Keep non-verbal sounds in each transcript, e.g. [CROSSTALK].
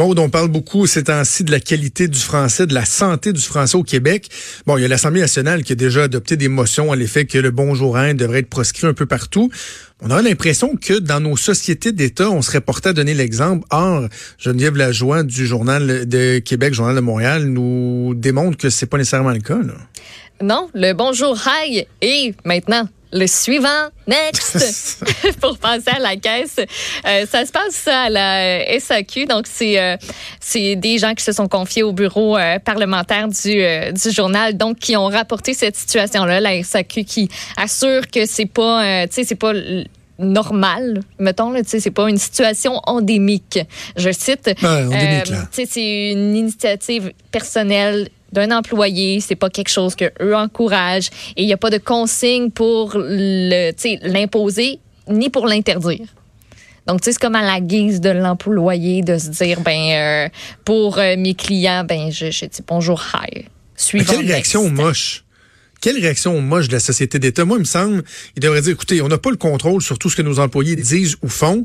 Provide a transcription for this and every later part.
On parle beaucoup ces temps-ci de la qualité du français, de la santé du français au Québec. Bon, il y a l'Assemblée nationale qui a déjà adopté des motions à l'effet que le bonjour hein devrait être proscrit un peu partout. On a l'impression que dans nos sociétés d'État, on serait porté à donner l'exemple. Or, Geneviève Lajoie du Journal de Québec, Journal de Montréal, nous démontre que c'est pas nécessairement le cas. Non, le bonjour hi et maintenant le suivant, next, [LAUGHS] [LAUGHS] pour passer à la caisse. Euh, ça se passe à la SAQ, donc c'est euh, c'est des gens qui se sont confiés au bureau euh, parlementaire du, euh, du journal, donc qui ont rapporté cette situation-là. La SAQ qui assure que c'est pas, tu sais, c'est pas normal, mettons, tu sais, c'est pas une situation endémique. Je cite. Ouais, endémique, là. tu sais, c'est une initiative personnelle d'un employé, c'est pas quelque chose que eux encouragent et il n'y a pas de consigne pour le, l'imposer ni pour l'interdire. Donc, tu sais, c'est comme à la guise de l'employé de se dire, ben, euh, pour euh, mes clients, ben, je, je dis bonjour, hi. Suivant. quelle réaction moche. Quelle réaction moche de la société d'État. Moi, il me semble, il devrait dire, écoutez, on n'a pas le contrôle sur tout ce que nos employés disent ou font,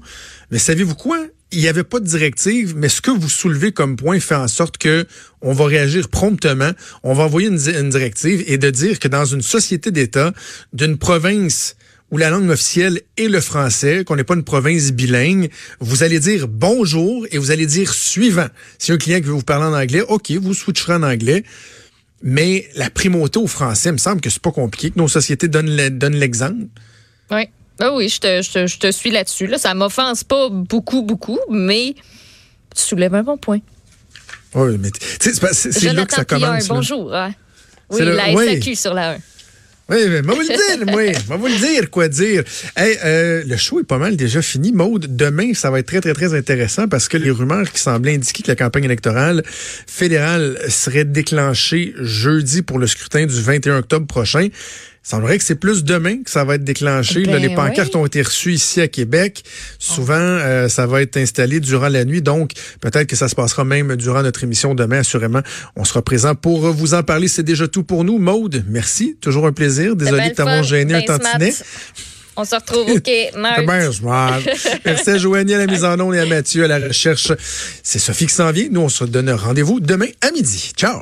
mais savez-vous quoi? Il n'y avait pas de directive, mais ce que vous soulevez comme point fait en sorte que on va réagir promptement, on va envoyer une, di- une directive et de dire que dans une société d'État, d'une province où la langue officielle est le français, qu'on n'est pas une province bilingue, vous allez dire bonjour et vous allez dire suivant. Si un client qui veut vous parler en anglais, OK, vous switcherez en anglais. Mais la primauté au français, il me semble que c'est pas compliqué, que nos sociétés donnent l'exemple. Oui. Ah oui, je te, je te, je te suis là-dessus. Là. Ça m'offense pas beaucoup, beaucoup, mais tu soulèves un bon point. Oui, mais c'est là que ça commence. là. bonjour. ouais. Oui, le- la oui. SAQ sur la 1. Oui, mais moi vous le dire, [LAUGHS] moi. Moi vous le dire, quoi dire. Hey, euh, le show est pas mal déjà fini. Maude, demain, ça va être très, très, très intéressant parce que les rumeurs qui semblaient indiquer que la campagne électorale fédérale serait déclenchée jeudi pour le scrutin du 21 octobre prochain. Semblerait que c'est plus demain que ça va être déclenché. Là, Ben les pancartes oui. ont été reçues ici à Québec. Souvent, euh, ça va être installé durant la nuit. Donc, peut-être que ça se passera même durant notre émission demain. Assurément, on sera présent pour vous en parler. C'est déjà tout pour nous. Maude, merci. Toujours un plaisir. Désolé de t'avoir gêné un ben smart. tantinet. On se retrouve, [LAUGHS] bien smart. Merci à Joanie à la mise en onde et à Mathieu à la recherche. C'est Sophie qui s'en vient. Nous, on se donne rendez-vous demain à midi. Ciao!